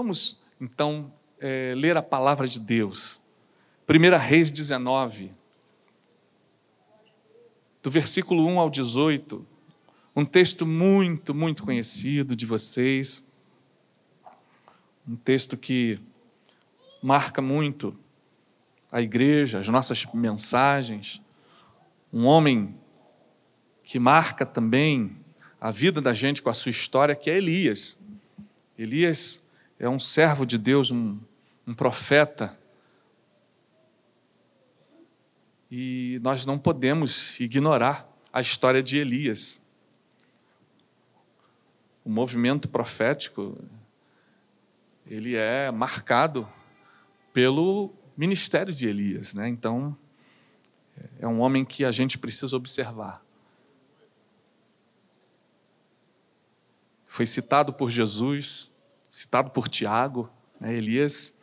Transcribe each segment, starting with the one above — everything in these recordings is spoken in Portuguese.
Vamos então é, ler a palavra de Deus. 1 Reis 19, do versículo 1 ao 18, um texto muito, muito conhecido de vocês, um texto que marca muito a igreja, as nossas mensagens, um homem que marca também a vida da gente com a sua história, que é Elias. Elias é um servo de Deus, um, um profeta. E nós não podemos ignorar a história de Elias. O movimento profético ele é marcado pelo ministério de Elias, né? Então é um homem que a gente precisa observar. Foi citado por Jesus, citado por Tiago, né? Elias,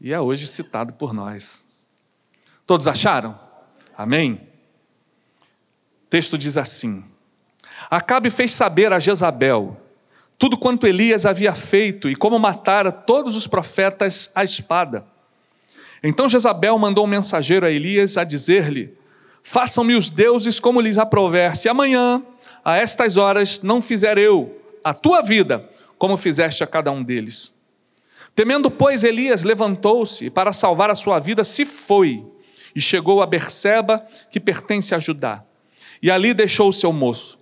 e é hoje citado por nós. Todos acharam? Amém? O texto diz assim: Acabe fez saber a Jezabel tudo quanto Elias havia feito e como matara todos os profetas à espada. Então Jezabel mandou um mensageiro a Elias a dizer-lhe: Façam-me os deuses como lhes aprouver, se amanhã, a estas horas, não fizer eu a tua vida como fizeste a cada um deles. Temendo, pois, Elias levantou-se para salvar a sua vida, se foi e chegou a Berseba, que pertence a Judá, e ali deixou o seu moço.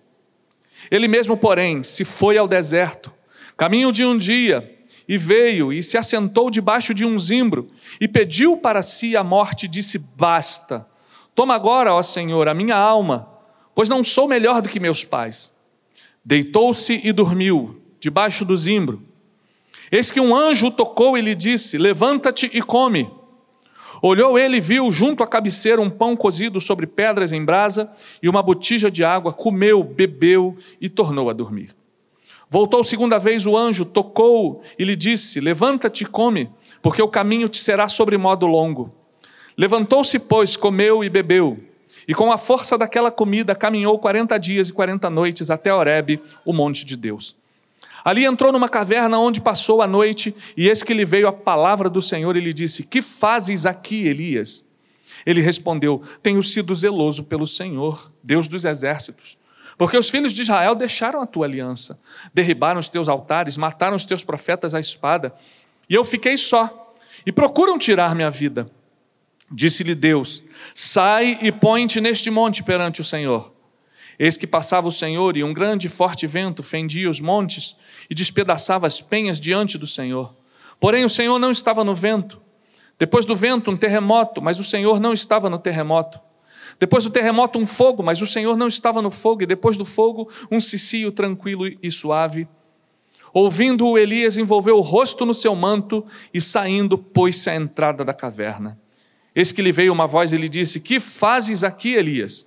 Ele mesmo, porém, se foi ao deserto, caminho de um dia, e veio e se assentou debaixo de um zimbro e pediu para si a morte, e disse: Basta, toma agora, ó Senhor, a minha alma, pois não sou melhor do que meus pais. Deitou-se e dormiu debaixo do zimbro. Eis que um anjo tocou e lhe disse: Levanta-te e come. Olhou ele e viu junto à cabeceira um pão cozido sobre pedras em brasa e uma botija de água, comeu, bebeu e tornou a dormir. Voltou segunda vez o anjo, tocou e lhe disse: Levanta-te e come, porque o caminho te será sobre modo longo. Levantou-se, pois, comeu e bebeu, e com a força daquela comida caminhou quarenta dias e quarenta noites até Horebe, o monte de Deus. Ali entrou numa caverna onde passou a noite, e eis que lhe veio a palavra do Senhor e lhe disse: Que fazes aqui, Elias? Ele respondeu: Tenho sido zeloso pelo Senhor, Deus dos exércitos porque os filhos de Israel deixaram a tua aliança, derribaram os teus altares, mataram os teus profetas à espada, e eu fiquei só, e procuram tirar minha vida. Disse-lhe Deus: Sai e põe-te neste monte perante o Senhor. Eis que passava o Senhor, e um grande e forte vento fendia os montes e despedaçava as penhas diante do Senhor. Porém, o Senhor não estava no vento. Depois do vento, um terremoto, mas o Senhor não estava no terremoto. Depois do terremoto, um fogo, mas o Senhor não estava no fogo, e depois do fogo, um cicio tranquilo e suave. Ouvindo-o, Elias envolveu o rosto no seu manto e, saindo, pôs-se à entrada da caverna. Eis que lhe veio uma voz e lhe disse: Que fazes aqui, Elias?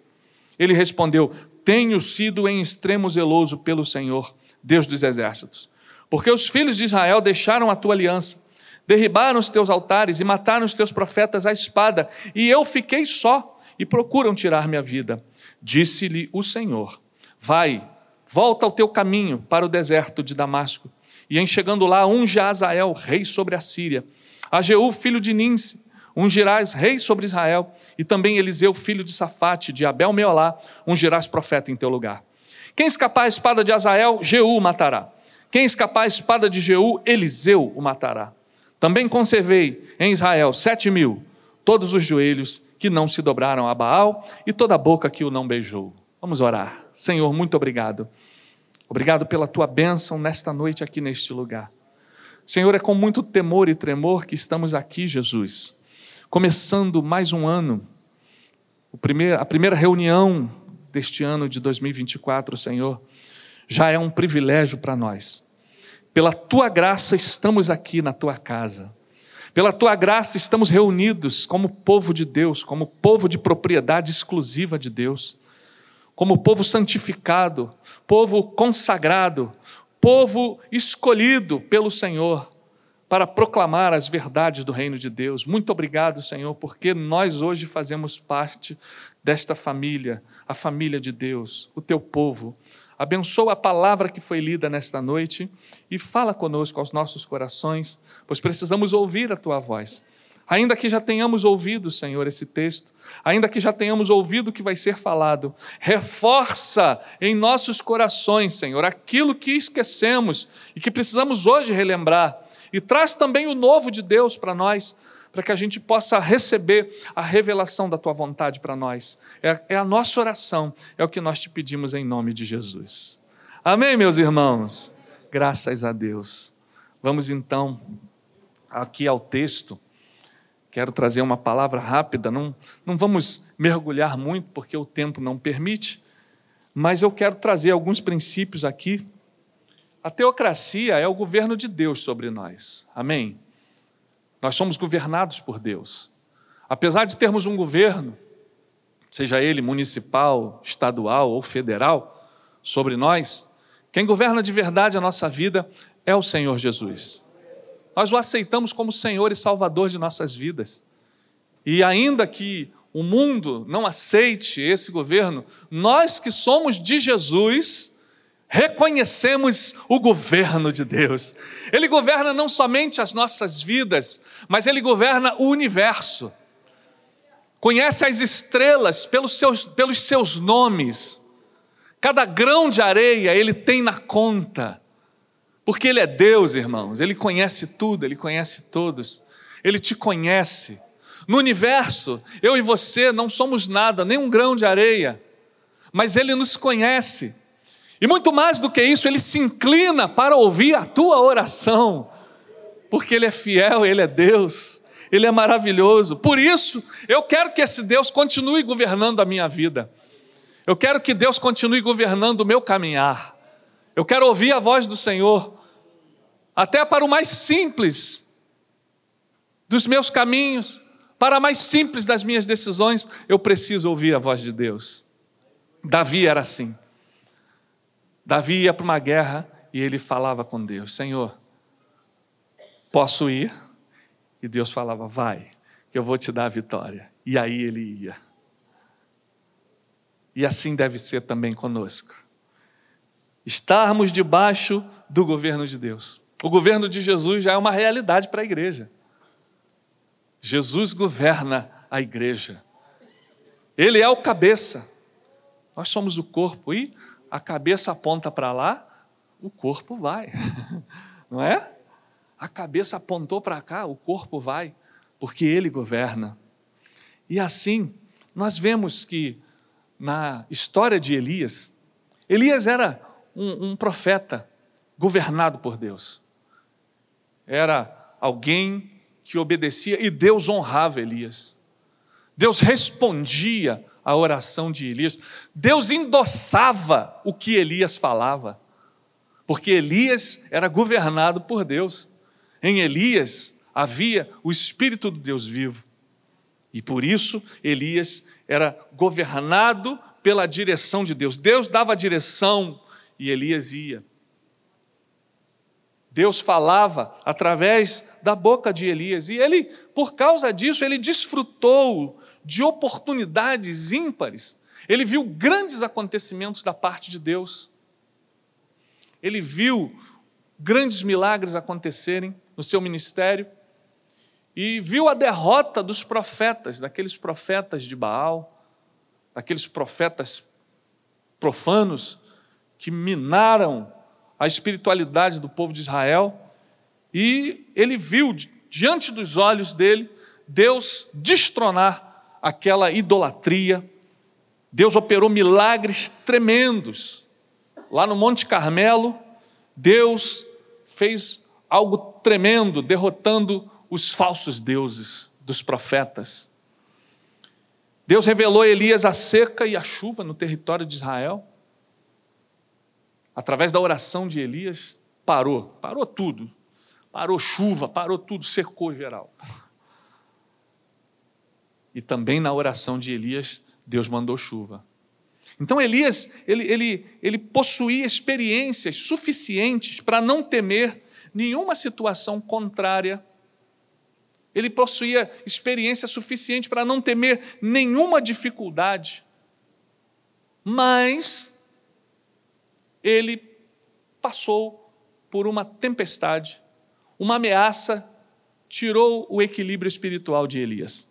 Ele respondeu: Tenho sido em extremo zeloso pelo Senhor, Deus dos exércitos, porque os filhos de Israel deixaram a tua aliança, derribaram os teus altares e mataram os teus profetas à espada, e eu fiquei só e procuram tirar minha vida. Disse-lhe o Senhor: Vai, volta ao teu caminho para o deserto de Damasco, e em chegando lá, unge a Azael, rei sobre a Síria, a Jeú, filho de Ninse, ungirás rei sobre Israel, e também Eliseu, filho de Safate, de Abel Meolá, ungirás profeta em teu lugar. Quem escapar a espada de Azael, Jeú o matará. Quem escapar a espada de Jeú, Eliseu o matará. Também conservei em Israel sete mil, todos os joelhos que não se dobraram a Baal e toda a boca que o não beijou. Vamos orar. Senhor, muito obrigado. Obrigado pela tua bênção nesta noite aqui neste lugar. Senhor, é com muito temor e tremor que estamos aqui, Jesus, começando mais um ano, a primeira reunião deste ano de 2024, Senhor, já é um privilégio para nós. Pela tua graça estamos aqui na tua casa. Pela tua graça estamos reunidos como povo de Deus, como povo de propriedade exclusiva de Deus, como povo santificado, povo consagrado, povo escolhido pelo Senhor para proclamar as verdades do reino de Deus. Muito obrigado, Senhor, porque nós hoje fazemos parte desta família, a família de Deus, o teu povo, Abençoa a palavra que foi lida nesta noite e fala conosco aos nossos corações, pois precisamos ouvir a tua voz. Ainda que já tenhamos ouvido, Senhor, esse texto, ainda que já tenhamos ouvido o que vai ser falado, reforça em nossos corações, Senhor, aquilo que esquecemos e que precisamos hoje relembrar, e traz também o novo de Deus para nós, para que a gente possa receber a revelação da tua vontade para nós. É, é, a nossa oração, é o que nós te pedimos em nome de Jesus. Amém, meus irmãos? Graças a Deus. Vamos então aqui ao texto. Quero trazer uma palavra rápida, não, não vamos mergulhar muito, porque o tempo não permite, mas eu quero trazer alguns princípios aqui. A teocracia é o governo de Deus sobre nós. Amém? Nós somos governados por Deus. Apesar de termos um governo, seja ele municipal, estadual ou federal, sobre nós, quem governa de verdade a nossa vida é o Senhor Jesus. Nós o aceitamos como Senhor e Salvador de nossas vidas. E ainda que o mundo não aceite esse governo, nós que somos de Jesus, reconhecemos o governo de Deus. Ele governa não somente as nossas vidas, mas ele governa o universo. Conhece as estrelas pelos seus, pelos seus nomes. Cada grão de areia ele tem na conta. Porque ele é Deus, irmãos. Ele conhece tudo, ele conhece todos. Ele te conhece. No universo, eu e você não somos nada, nem um grão de areia. Mas ele nos conhece. E muito mais do que isso, ele se inclina para ouvir a tua oração, porque ele é fiel, ele é Deus, ele é maravilhoso. Por isso, eu quero que esse Deus continue governando a minha vida. Eu quero que Deus continue governando o meu caminhar. Eu quero ouvir a voz do Senhor, até para o mais simples dos meus caminhos, para a mais simples das minhas decisões, eu preciso ouvir a voz de Deus. Davi era assim. Davi ia para uma guerra e ele falava com Deus: Senhor, posso ir? E Deus falava: Vai, que eu vou te dar a vitória. E aí ele ia. E assim deve ser também conosco. Estarmos debaixo do governo de Deus. O governo de Jesus já é uma realidade para a igreja. Jesus governa a igreja. Ele é o cabeça. Nós somos o corpo e a cabeça aponta para lá, o corpo vai, não é? A cabeça apontou para cá, o corpo vai, porque ele governa. E assim, nós vemos que na história de Elias, Elias era um, um profeta governado por Deus. Era alguém que obedecia e Deus honrava Elias. Deus respondia a oração de Elias. Deus endossava o que Elias falava, porque Elias era governado por Deus. Em Elias havia o Espírito do Deus vivo. E por isso Elias era governado pela direção de Deus. Deus dava a direção e Elias ia. Deus falava através da boca de Elias e ele, por causa disso, ele desfrutou de oportunidades ímpares. Ele viu grandes acontecimentos da parte de Deus. Ele viu grandes milagres acontecerem no seu ministério e viu a derrota dos profetas, daqueles profetas de Baal, daqueles profetas profanos que minaram a espiritualidade do povo de Israel. E ele viu diante dos olhos dele Deus destronar aquela idolatria. Deus operou milagres tremendos. Lá no Monte Carmelo, Deus fez algo tremendo, derrotando os falsos deuses dos profetas. Deus revelou a Elias a seca e a chuva no território de Israel. Através da oração de Elias, parou, parou tudo. Parou chuva, parou tudo, secou geral. E também na oração de Elias, Deus mandou chuva. Então Elias, ele, ele, ele possuía experiências suficientes para não temer nenhuma situação contrária. Ele possuía experiência suficiente para não temer nenhuma dificuldade. Mas ele passou por uma tempestade, uma ameaça tirou o equilíbrio espiritual de Elias,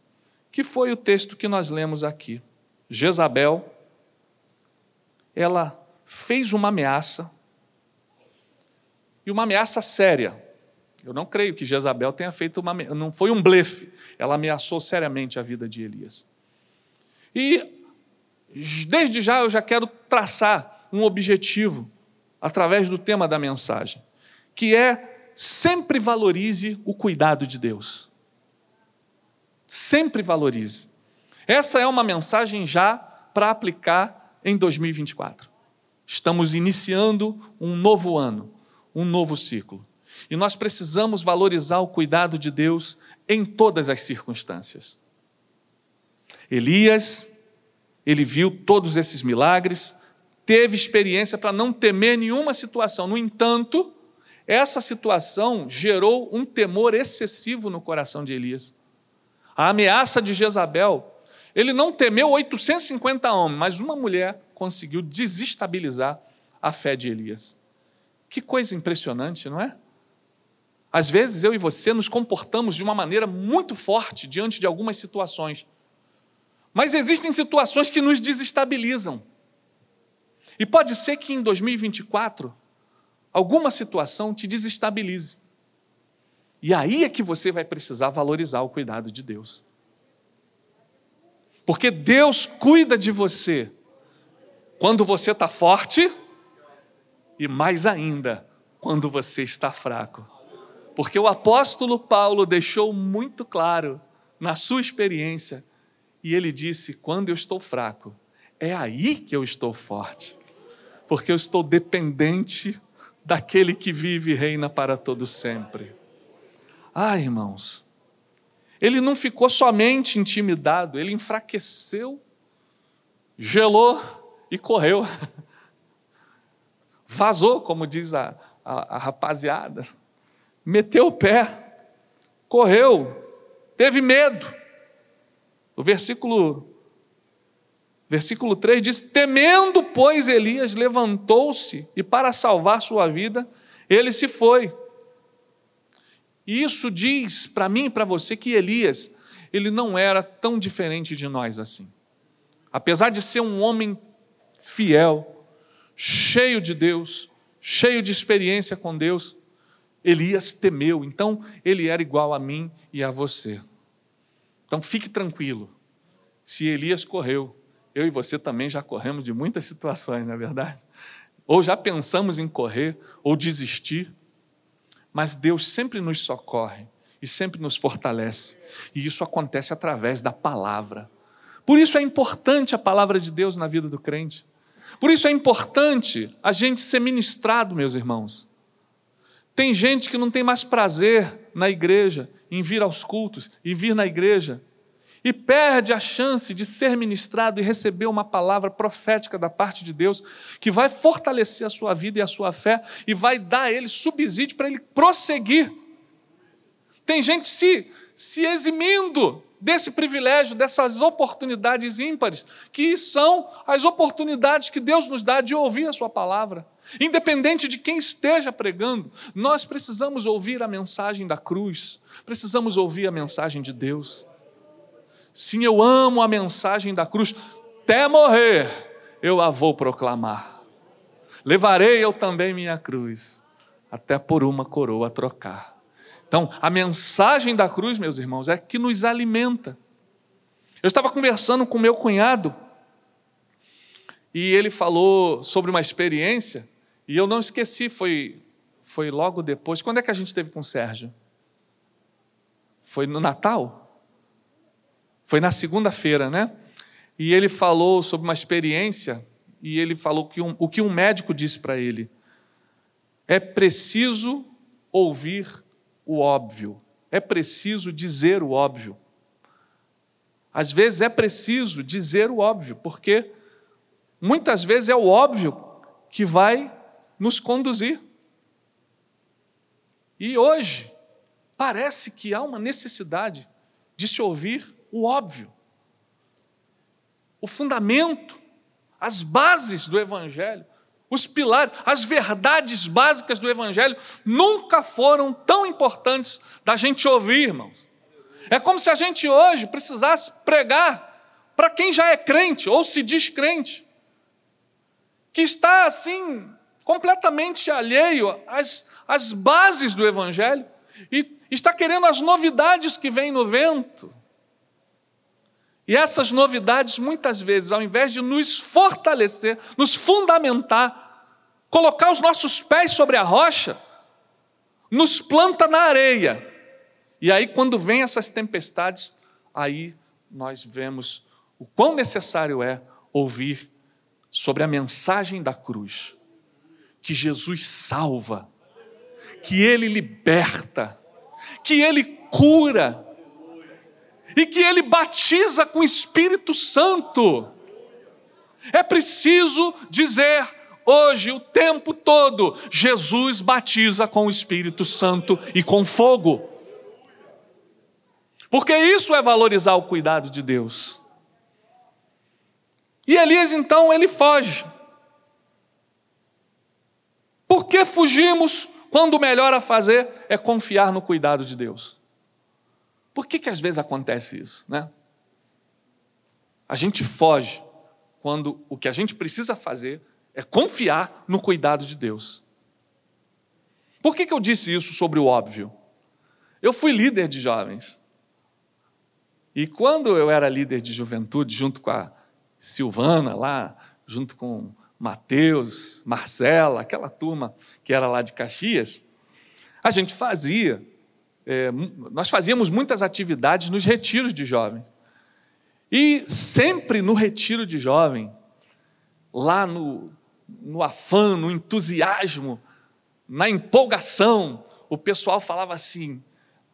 que foi o texto que nós lemos aqui. Jezabel, ela fez uma ameaça, e uma ameaça séria. Eu não creio que Jezabel tenha feito uma. Não foi um blefe. Ela ameaçou seriamente a vida de Elias. E, desde já, eu já quero traçar um objetivo através do tema da mensagem, que é sempre valorize o cuidado de Deus. Sempre valorize. Essa é uma mensagem já para aplicar em 2024. Estamos iniciando um novo ano, um novo ciclo. E nós precisamos valorizar o cuidado de Deus em todas as circunstâncias. Elias, ele viu todos esses milagres, teve experiência para não temer nenhuma situação. No entanto, essa situação gerou um temor excessivo no coração de Elias. A ameaça de Jezabel, ele não temeu 850 homens, mas uma mulher conseguiu desestabilizar a fé de Elias. Que coisa impressionante, não é? Às vezes eu e você nos comportamos de uma maneira muito forte diante de algumas situações. Mas existem situações que nos desestabilizam. E pode ser que em 2024 alguma situação te desestabilize. E aí é que você vai precisar valorizar o cuidado de Deus. Porque Deus cuida de você quando você está forte e mais ainda quando você está fraco. Porque o apóstolo Paulo deixou muito claro na sua experiência, e ele disse: quando eu estou fraco, é aí que eu estou forte, porque eu estou dependente daquele que vive e reina para todo sempre. Ah, irmãos, ele não ficou somente intimidado, ele enfraqueceu, gelou e correu. Vazou, como diz a, a, a rapaziada meteu o pé, correu, teve medo. O versículo Versículo 3 diz: Temendo, pois, Elias levantou-se e, para salvar sua vida, ele se foi. E isso diz para mim e para você que Elias, ele não era tão diferente de nós assim. Apesar de ser um homem fiel, cheio de Deus, cheio de experiência com Deus, Elias temeu, então ele era igual a mim e a você. Então fique tranquilo. Se Elias correu, eu e você também já corremos de muitas situações, não é verdade? Ou já pensamos em correr ou desistir, mas Deus sempre nos socorre e sempre nos fortalece, e isso acontece através da palavra. Por isso é importante a palavra de Deus na vida do crente. Por isso é importante a gente ser ministrado, meus irmãos. Tem gente que não tem mais prazer na igreja, em vir aos cultos e vir na igreja, e perde a chance de ser ministrado e receber uma palavra profética da parte de Deus, que vai fortalecer a sua vida e a sua fé e vai dar a ele subsídio para ele prosseguir. Tem gente se, se eximindo desse privilégio, dessas oportunidades ímpares, que são as oportunidades que Deus nos dá de ouvir a Sua palavra. Independente de quem esteja pregando, nós precisamos ouvir a mensagem da cruz, precisamos ouvir a mensagem de Deus. Sim, eu amo a mensagem da cruz, até morrer eu a vou proclamar. Levarei eu também minha cruz, até por uma coroa trocar. Então, a mensagem da cruz, meus irmãos, é que nos alimenta. Eu estava conversando com meu cunhado e ele falou sobre uma experiência e eu não esqueci, foi, foi logo depois. Quando é que a gente teve com o Sérgio? Foi no Natal? Foi na segunda-feira, né? E ele falou sobre uma experiência e ele falou que um, o que um médico disse para ele: é preciso ouvir o óbvio, é preciso dizer o óbvio. Às vezes é preciso dizer o óbvio, porque muitas vezes é o óbvio que vai nos conduzir. E hoje, parece que há uma necessidade de se ouvir o óbvio, o fundamento, as bases do Evangelho, os pilares, as verdades básicas do Evangelho nunca foram tão importantes da gente ouvir, irmãos. É como se a gente hoje precisasse pregar para quem já é crente ou se diz crente, que está assim, completamente alheio às, às bases do Evangelho e está querendo as novidades que vêm no vento. E essas novidades, muitas vezes, ao invés de nos fortalecer, nos fundamentar, colocar os nossos pés sobre a rocha, nos planta na areia. E aí, quando vem essas tempestades, aí nós vemos o quão necessário é ouvir sobre a mensagem da cruz, que Jesus salva, que Ele liberta, que Ele cura, e que ele batiza com o Espírito Santo. É preciso dizer hoje, o tempo todo, Jesus batiza com o Espírito Santo e com fogo. Porque isso é valorizar o cuidado de Deus. E Elias então ele foge. Por que fugimos quando o melhor a fazer é confiar no cuidado de Deus? Por que, que às vezes acontece isso? Né? A gente foge quando o que a gente precisa fazer é confiar no cuidado de Deus. Por que, que eu disse isso sobre o óbvio? Eu fui líder de jovens. E quando eu era líder de juventude, junto com a Silvana lá, junto com Mateus, Marcela, aquela turma que era lá de Caxias, a gente fazia é, nós fazíamos muitas atividades nos retiros de jovem. E sempre no retiro de jovem, lá no, no afã, no entusiasmo, na empolgação, o pessoal falava assim: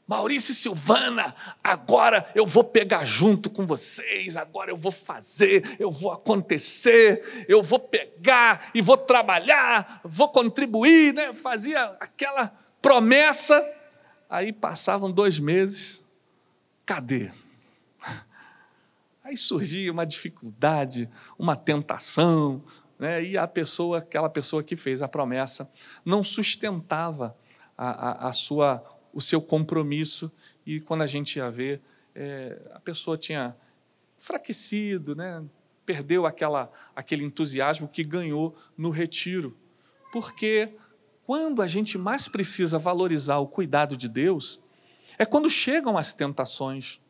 Maurício e Silvana, agora eu vou pegar junto com vocês, agora eu vou fazer, eu vou acontecer, eu vou pegar e vou trabalhar, vou contribuir, né? fazia aquela promessa Aí passavam dois meses, cadê? Aí surgia uma dificuldade, uma tentação, né? e a pessoa, aquela pessoa que fez a promessa, não sustentava a, a, a sua, o seu compromisso, e quando a gente ia ver, é, a pessoa tinha enfraquecido, né? perdeu aquela, aquele entusiasmo que ganhou no retiro, porque quando a gente mais precisa valorizar o cuidado de Deus, é quando chegam as tentações,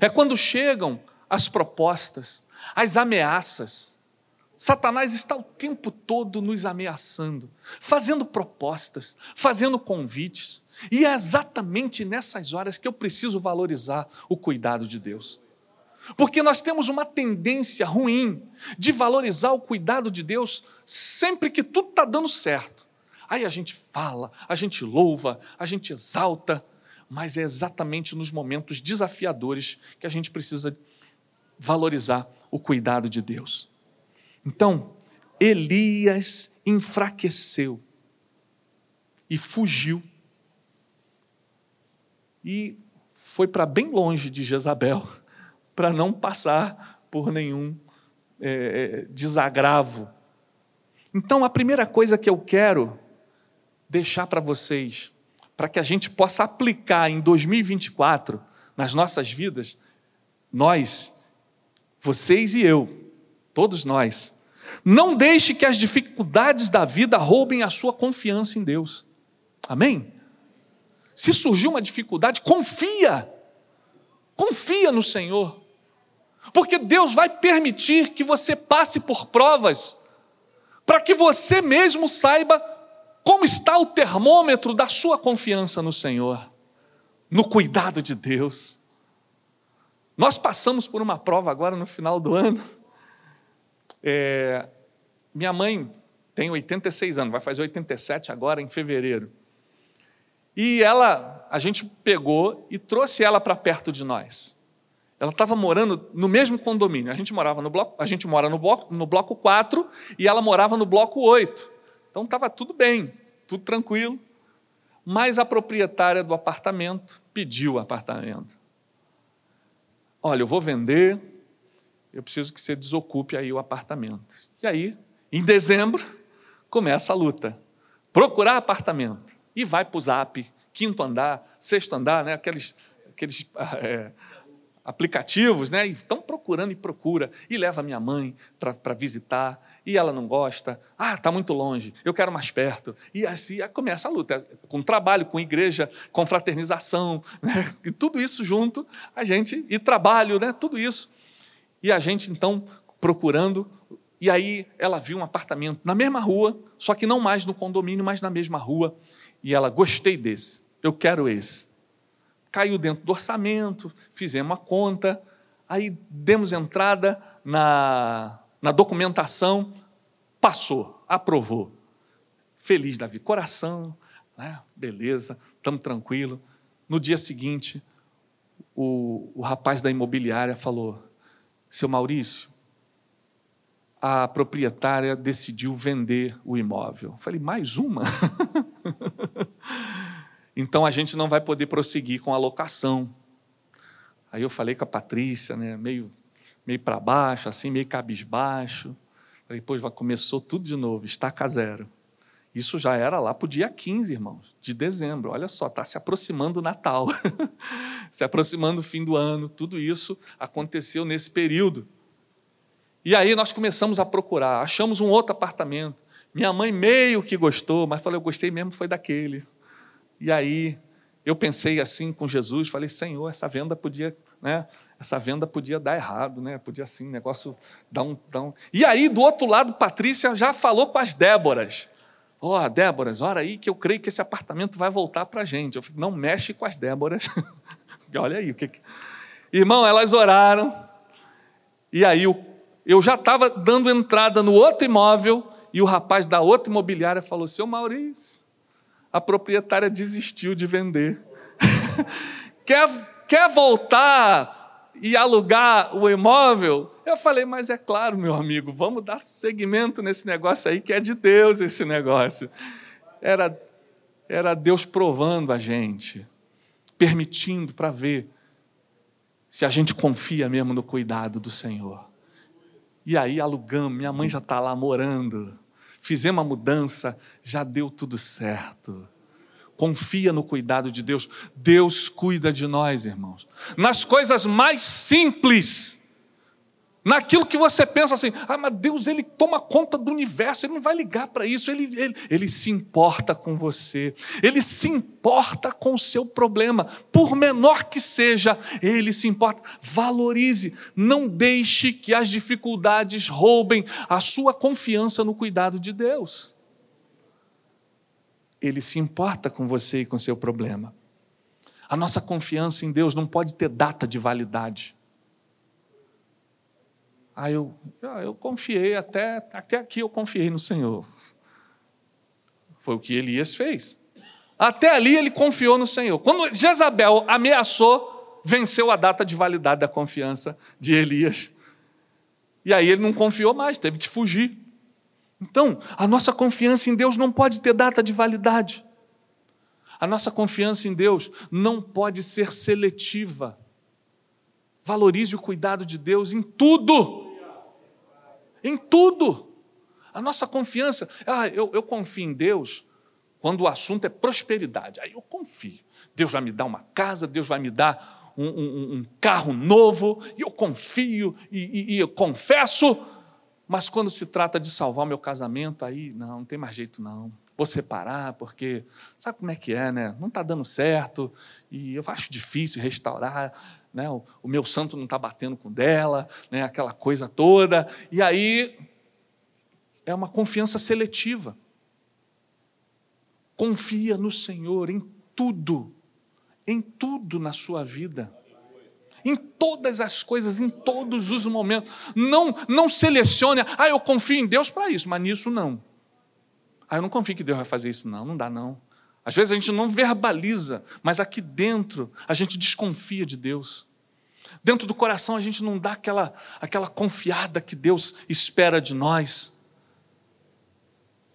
é quando chegam as propostas, as ameaças. Satanás está o tempo todo nos ameaçando, fazendo propostas, fazendo convites, e é exatamente nessas horas que eu preciso valorizar o cuidado de Deus. Porque nós temos uma tendência ruim de valorizar o cuidado de Deus sempre que tudo está dando certo. Aí a gente fala, a gente louva, a gente exalta, mas é exatamente nos momentos desafiadores que a gente precisa valorizar o cuidado de Deus. Então, Elias enfraqueceu e fugiu e foi para bem longe de Jezabel para não passar por nenhum é, desagravo. Então, a primeira coisa que eu quero deixar para vocês, para que a gente possa aplicar em 2024 nas nossas vidas, nós, vocês e eu, todos nós, não deixe que as dificuldades da vida roubem a sua confiança em Deus. Amém? Se surgiu uma dificuldade, confia. Confia no Senhor. Porque Deus vai permitir que você passe por provas, para que você mesmo saiba como está o termômetro da sua confiança no Senhor, no cuidado de Deus? Nós passamos por uma prova agora no final do ano. É, minha mãe tem 86 anos, vai fazer 87 agora em fevereiro. E ela, a gente pegou e trouxe ela para perto de nós. Ela estava morando no mesmo condomínio. A gente morava no bloco, a gente mora no bloco, no bloco 4 e ela morava no bloco 8. Então estava tudo bem, tudo tranquilo. Mas a proprietária do apartamento pediu o apartamento. Olha, eu vou vender, eu preciso que você desocupe aí o apartamento. E aí Em dezembro, começa a luta. Procurar apartamento. E vai para o zap, quinto andar, sexto andar, né? aqueles, aqueles é, aplicativos, né? E estão procurando e procura. E leva minha mãe para visitar e ela não gosta. Ah, está muito longe, eu quero mais perto. E assim começa a luta, com trabalho, com igreja, com fraternização, né? e tudo isso junto, a gente, e trabalho, né? tudo isso. E a gente, então, procurando, e aí ela viu um apartamento na mesma rua, só que não mais no condomínio, mas na mesma rua, e ela, gostei desse, eu quero esse. Caiu dentro do orçamento, fizemos a conta, aí demos entrada na, na documentação, passou, aprovou. Feliz Davi, coração, né? beleza, estamos tranquilo. No dia seguinte, o, o rapaz da imobiliária falou: Seu Maurício, a proprietária decidiu vender o imóvel. Eu falei: Mais uma? então a gente não vai poder prosseguir com a locação. Aí eu falei com a Patrícia, né, meio meio para baixo, assim, meio cabisbaixo. Depois começou tudo de novo, estaca zero. Isso já era lá para o dia 15, irmãos, de dezembro. Olha só, está se aproximando o Natal, se aproximando o fim do ano. Tudo isso aconteceu nesse período. E aí nós começamos a procurar, achamos um outro apartamento. Minha mãe meio que gostou, mas falou, eu gostei mesmo, foi daquele. E aí eu pensei assim com Jesus, falei, Senhor, essa venda podia, né? essa venda podia dar errado, né? Podia assim, negócio dar um, dar um... E aí, do outro lado, Patrícia já falou com as Déboras. Ó, oh, Déboras, ora aí que eu creio que esse apartamento vai voltar para a gente. Eu falei, não mexe com as Déboras. Olha aí o que. Irmão, elas oraram. E aí eu, já estava dando entrada no outro imóvel e o rapaz da outra imobiliária falou: Seu Maurício, a proprietária desistiu de vender. quer, quer voltar e alugar o imóvel? Eu falei, mas é claro, meu amigo, vamos dar seguimento nesse negócio aí, que é de Deus esse negócio. Era, era Deus provando a gente, permitindo para ver se a gente confia mesmo no cuidado do Senhor. E aí alugamos, minha mãe já está lá morando, fizemos a mudança, já deu tudo certo confia no cuidado de Deus. Deus cuida de nós, irmãos. Nas coisas mais simples, naquilo que você pensa assim, ah, mas Deus ele toma conta do universo, ele não vai ligar para isso, ele, ele, ele se importa com você, ele se importa com o seu problema, por menor que seja, ele se importa. Valorize, não deixe que as dificuldades roubem a sua confiança no cuidado de Deus. Ele se importa com você e com seu problema. A nossa confiança em Deus não pode ter data de validade. Ah, eu, ah, eu confiei até, até aqui eu confiei no Senhor. Foi o que Elias fez. Até ali ele confiou no Senhor. Quando Jezabel ameaçou, venceu a data de validade da confiança de Elias. E aí ele não confiou mais, teve que fugir. Então, a nossa confiança em Deus não pode ter data de validade. A nossa confiança em Deus não pode ser seletiva. Valorize o cuidado de Deus em tudo. Em tudo. A nossa confiança, ah, eu, eu confio em Deus quando o assunto é prosperidade. Aí eu confio. Deus vai me dar uma casa, Deus vai me dar um, um, um carro novo, e eu confio e, e, e eu confesso mas quando se trata de salvar o meu casamento, aí não, não tem mais jeito não. Vou separar, porque sabe como é que é, né? Não está dando certo, e eu acho difícil restaurar, né? O, o meu santo não está batendo com dela, né? aquela coisa toda. E aí é uma confiança seletiva. Confia no Senhor em tudo, em tudo na sua vida em todas as coisas, em todos os momentos. Não, não selecione, ah, eu confio em Deus para isso, mas nisso não. Ah, eu não confio que Deus vai fazer isso, não, não dá não. Às vezes a gente não verbaliza, mas aqui dentro a gente desconfia de Deus. Dentro do coração a gente não dá aquela, aquela confiada que Deus espera de nós.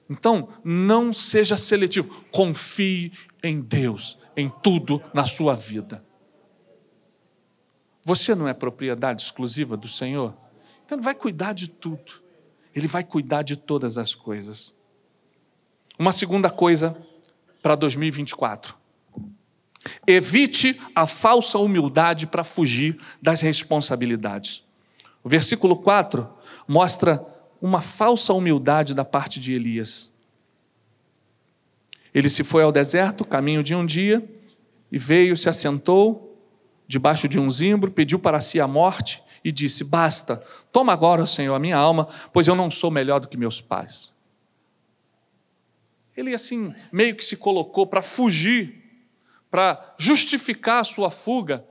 Então, não seja seletivo, confie em Deus, em tudo na sua vida. Você não é propriedade exclusiva do Senhor? Então Ele vai cuidar de tudo. Ele vai cuidar de todas as coisas. Uma segunda coisa para 2024. Evite a falsa humildade para fugir das responsabilidades. O versículo 4 mostra uma falsa humildade da parte de Elias. Ele se foi ao deserto, caminho de um dia, e veio, se assentou debaixo de um zimbro, pediu para si a morte e disse: Basta, toma agora, Senhor, a minha alma, pois eu não sou melhor do que meus pais. Ele, assim, meio que se colocou para fugir, para justificar a sua fuga.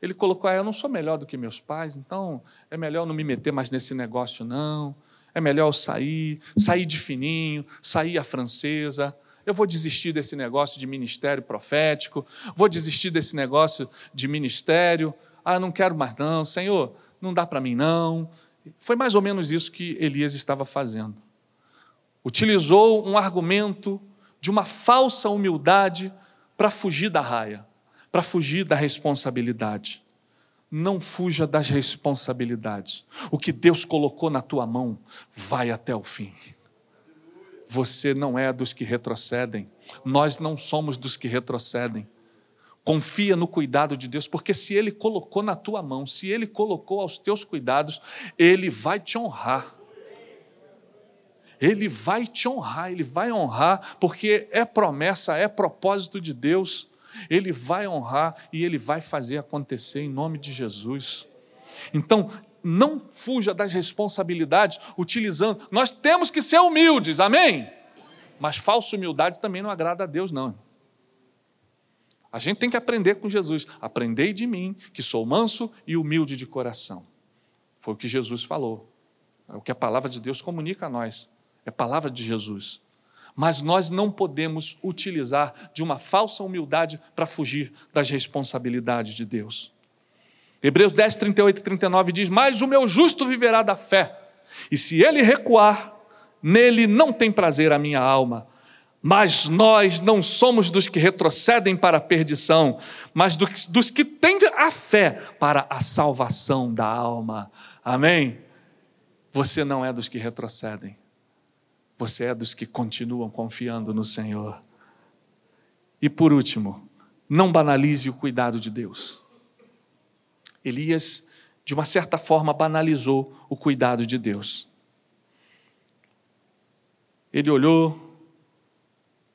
Ele colocou: ah, Eu não sou melhor do que meus pais, então é melhor não me meter mais nesse negócio, não. É melhor eu sair, sair de fininho, sair a francesa eu vou desistir desse negócio de ministério profético, vou desistir desse negócio de ministério. Ah, não quero mais não, Senhor, não dá para mim não. Foi mais ou menos isso que Elias estava fazendo. Utilizou um argumento de uma falsa humildade para fugir da raia, para fugir da responsabilidade. Não fuja das responsabilidades. O que Deus colocou na tua mão vai até o fim. Você não é dos que retrocedem. Nós não somos dos que retrocedem. Confia no cuidado de Deus, porque se Ele colocou na tua mão, se Ele colocou aos teus cuidados, Ele vai te honrar. Ele vai te honrar, Ele vai honrar, porque é promessa, é propósito de Deus. Ele vai honrar e Ele vai fazer acontecer em nome de Jesus. Então, não fuja das responsabilidades utilizando. Nós temos que ser humildes, amém? Mas falsa humildade também não agrada a Deus, não. A gente tem que aprender com Jesus. Aprendei de mim, que sou manso e humilde de coração. Foi o que Jesus falou. É o que a palavra de Deus comunica a nós. É a palavra de Jesus. Mas nós não podemos utilizar de uma falsa humildade para fugir das responsabilidades de Deus. Hebreus 10, 38 e 39 diz: Mas o meu justo viverá da fé, e se ele recuar, nele não tem prazer a minha alma. Mas nós não somos dos que retrocedem para a perdição, mas dos que têm a fé para a salvação da alma. Amém? Você não é dos que retrocedem, você é dos que continuam confiando no Senhor. E por último, não banalize o cuidado de Deus. Elias, de uma certa forma, banalizou o cuidado de Deus. Ele olhou,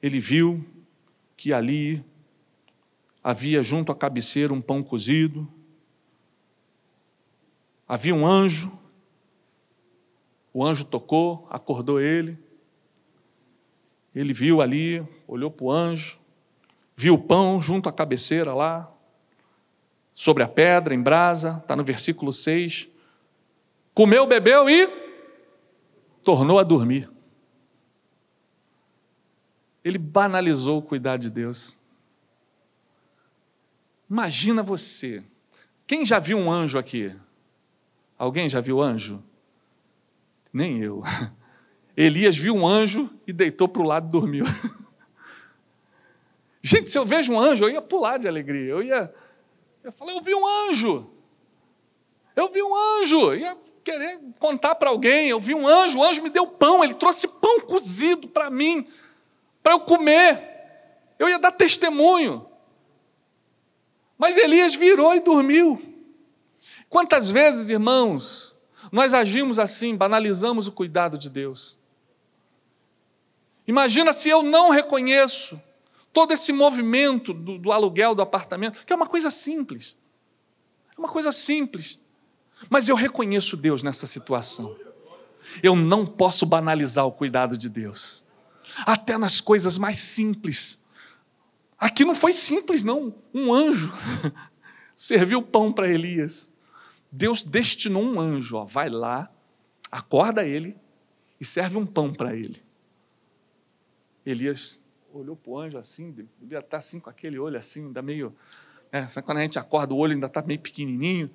ele viu que ali havia junto à cabeceira um pão cozido, havia um anjo, o anjo tocou, acordou ele, ele viu ali, olhou para o anjo, viu o pão junto à cabeceira lá, sobre a pedra, em brasa, está no versículo 6. Comeu, bebeu e tornou a dormir. Ele banalizou o cuidar de Deus. Imagina você. Quem já viu um anjo aqui? Alguém já viu anjo? Nem eu. Elias viu um anjo e deitou para o lado e dormiu. Gente, se eu vejo um anjo, eu ia pular de alegria. Eu ia eu falei, eu vi um anjo. Eu vi um anjo. Eu ia querer contar para alguém. Eu vi um anjo, o anjo me deu pão, ele trouxe pão cozido para mim, para eu comer. Eu ia dar testemunho. Mas Elias virou e dormiu. Quantas vezes, irmãos, nós agimos assim, banalizamos o cuidado de Deus? Imagina se eu não reconheço todo esse movimento do, do, aluguel do apartamento, que é uma coisa simples. É uma coisa simples. Mas eu reconheço Deus nessa situação. Eu não posso banalizar o cuidado de Deus. Até nas coisas mais simples. Aqui não foi simples, não. Um anjo serviu pão para Elias. Deus destinou um anjo, ó, vai lá, acorda ele e serve um pão para ele. Elias olhou para o anjo assim, devia estar assim com aquele olho assim, ainda meio. Né, sabe quando a gente acorda, o olho ainda está meio pequenininho.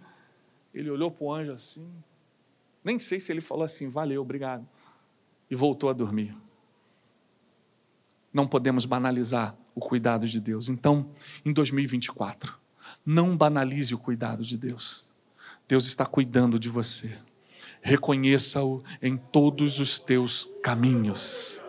Ele olhou para o anjo assim. Nem sei se ele falou assim, valeu, obrigado. E voltou a dormir. Não podemos banalizar o cuidado de Deus. Então, em 2024, não banalize o cuidado de Deus. Deus está cuidando de você. reconheça-o em todos os teus caminhos.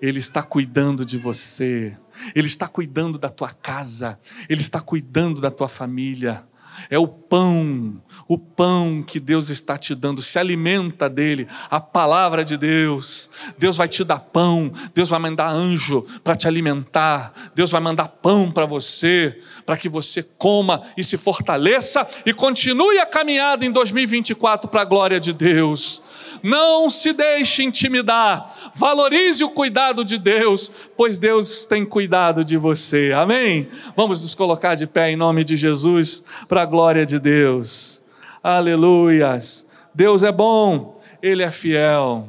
Ele está cuidando de você, Ele está cuidando da tua casa, Ele está cuidando da tua família. É o pão, o pão que Deus está te dando, se alimenta dele, a palavra de Deus. Deus vai te dar pão, Deus vai mandar anjo para te alimentar, Deus vai mandar pão para você, para que você coma e se fortaleça e continue a caminhada em 2024 para a glória de Deus. Não se deixe intimidar. Valorize o cuidado de Deus, pois Deus tem cuidado de você. Amém? Vamos nos colocar de pé em nome de Jesus, para a glória de Deus. Aleluias. Deus é bom, Ele é fiel.